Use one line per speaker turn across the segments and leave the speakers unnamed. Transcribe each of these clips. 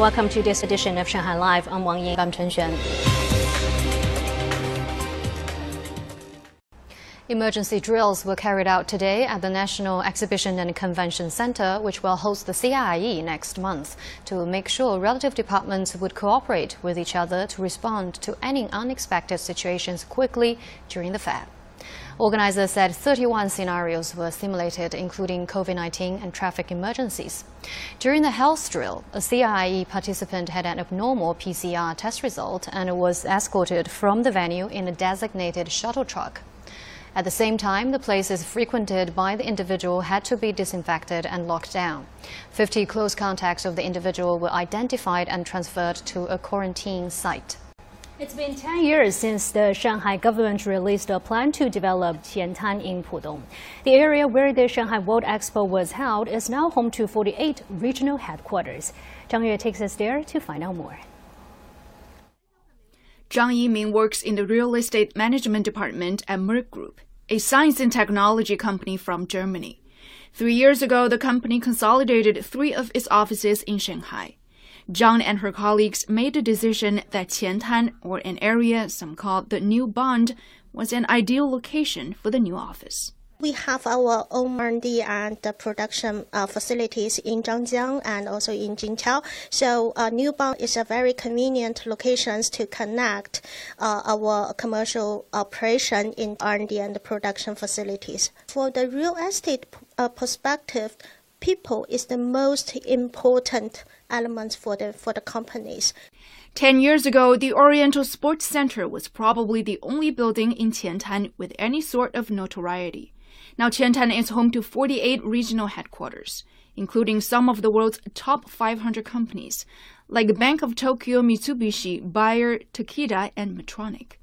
Welcome to this edition of Shanghai Live. I'm Wang Ying. I'm Chen Xuan. Emergency drills were carried out today at the National Exhibition and Convention Center, which will host the CIIE next month, to make sure relative departments would cooperate with each other to respond to any unexpected situations quickly during the fair. Organizers said 31 scenarios were simulated, including COVID 19 and traffic emergencies. During the health drill, a CIIE participant had an abnormal PCR test result and was escorted from the venue in a designated shuttle truck. At the same time, the places frequented by the individual had to be disinfected and locked down. 50 close contacts of the individual were identified and transferred to a quarantine site.
It's been 10 years since the Shanghai government released a plan to develop Qiantan in Pudong. The area where the Shanghai World Expo was held is now home to 48 regional headquarters. Zhang Yue takes us there to find out more.
Zhang Yiming works in the real estate management department at Merck Group, a science and technology company from Germany. Three years ago, the company consolidated three of its offices in Shanghai. Zhang and her colleagues made the decision that Qiantan, or an area some call the New Bund, was an ideal location for the new office.
We have our own R&D and production uh, facilities in Zhangjiang and also in Jingqiao. So uh, New Bund is a very convenient location to connect uh, our commercial operation in R&D and production facilities. For the real estate uh, perspective, people is the most important element for the for the companies.
Ten years ago, the Oriental Sports Center was probably the only building in Qiantan with any sort of notoriety. Now, Qiantan is home to 48 regional headquarters, including some of the world's top 500 companies, like Bank of Tokyo, Mitsubishi, Bayer, Takeda, and Medtronic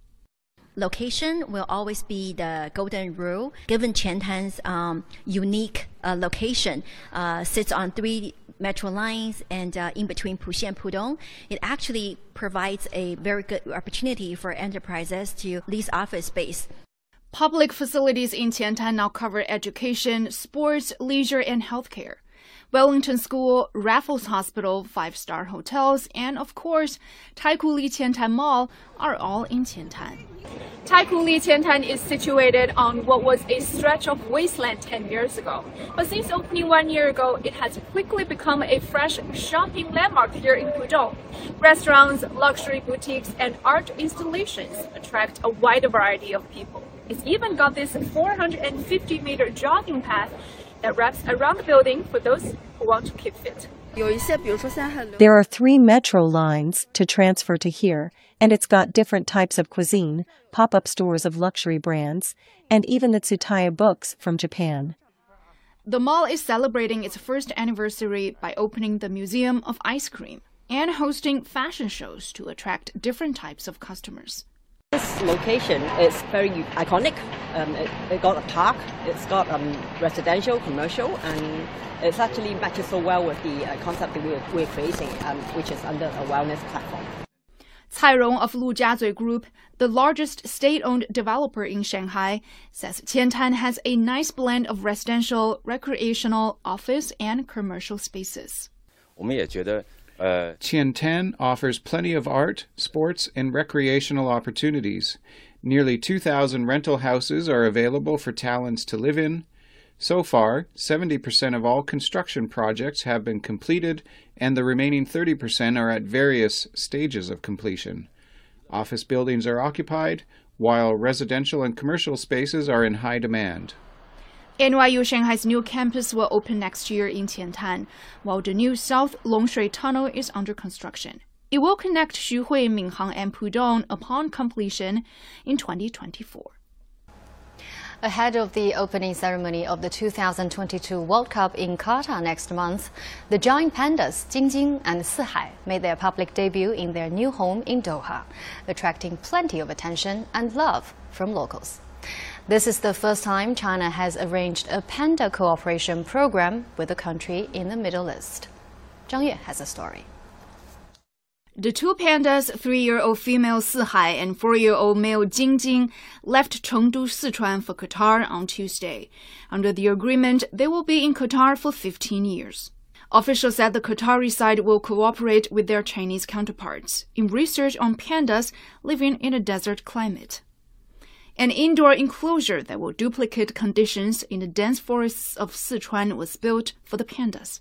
location will always be the golden rule. Given Qiantan's um, unique uh, location, uh, sits on three metro lines and uh, in between Puxi and Pudong, it actually provides a very good opportunity for enterprises to lease office space.
Public facilities in Qiantan now cover education, sports, leisure, and healthcare. Wellington School, Raffles Hospital, five star hotels, and of course, Taikoo Li Qiantan Mall are all in Qiantan. Taikoo Li Qiantan is situated on what was a stretch of wasteland 10 years ago. But since opening one year ago, it has quickly become a fresh shopping landmark here in Pudong. Restaurants, luxury boutiques, and art installations attract a wide variety of people. It's even got this 450 meter jogging path that wraps around the building for those who want to keep fit.
There are three metro lines to transfer to here, and it's got different types of cuisine, pop up stores of luxury brands, and even the Tsutaya books from Japan.
The mall is celebrating its first anniversary by opening the Museum of Ice Cream and hosting fashion shows to attract different types of customers.
This location is very iconic. Um, it, it, got a park, it's got um, residential, commercial, and it's actually matches so well with the uh, concept that we're, we're creating, um, which is under a wellness platform.
Cai Rong of Lujiazui Group, the largest state-owned developer in Shanghai, says Qiantan has a nice blend of residential, recreational, office, and commercial spaces.
我们也觉得
uh, Qiantan offers plenty of art, sports, and recreational opportunities. Nearly 2,000 rental houses are available for talents to live in. So far, 70% of all construction projects have been completed, and the remaining 30% are at various stages of completion. Office buildings are occupied, while residential and commercial spaces are in high demand.
NYU Shanghai's new campus will open next year in Qiantan, while the new South Longshui Tunnel is under construction. It will connect Xuhui, Minhang, and Pudong upon completion in 2024.
Ahead of the opening ceremony of the 2022 World Cup in Qatar next month, the giant pandas Jingjing and Sihai made their public debut in their new home in Doha, attracting plenty of attention and love from locals. This is the first time China has arranged a panda cooperation program with a country in the Middle East. Zhang Yue has a story.
The two pandas, three-year-old female Sihai and four-year-old male Jingjing, left Chengdu, Sichuan for Qatar on Tuesday. Under the agreement, they will be in Qatar for 15 years. Officials said the Qatari side will cooperate with their Chinese counterparts in research on pandas living in a desert climate. An indoor enclosure that will duplicate conditions in the dense forests of Sichuan was built for the pandas.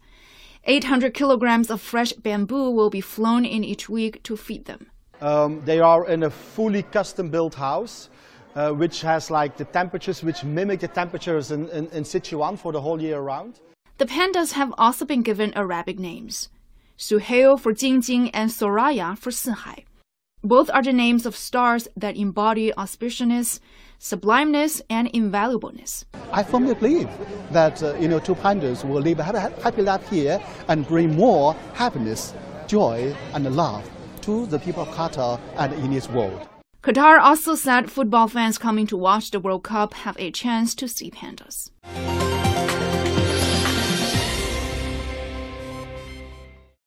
800 kilograms of fresh bamboo will be flown in each week to feed them.
Um, they are in a fully custom built house. Uh, which has like the temperatures which mimic the temperatures in, in, in Sichuan for the whole year round.
The pandas have also been given Arabic names. Suhail for Jingjing and Soraya for Sihai. Both are the names of stars that embody auspiciousness, sublimeness, and invaluableness.
I firmly believe that uh, you know two pandas will live a happy life here and bring more happiness, joy, and love to the people of Qatar and in its world.
Qatar also said football fans coming to watch the World Cup have a chance to see pandas.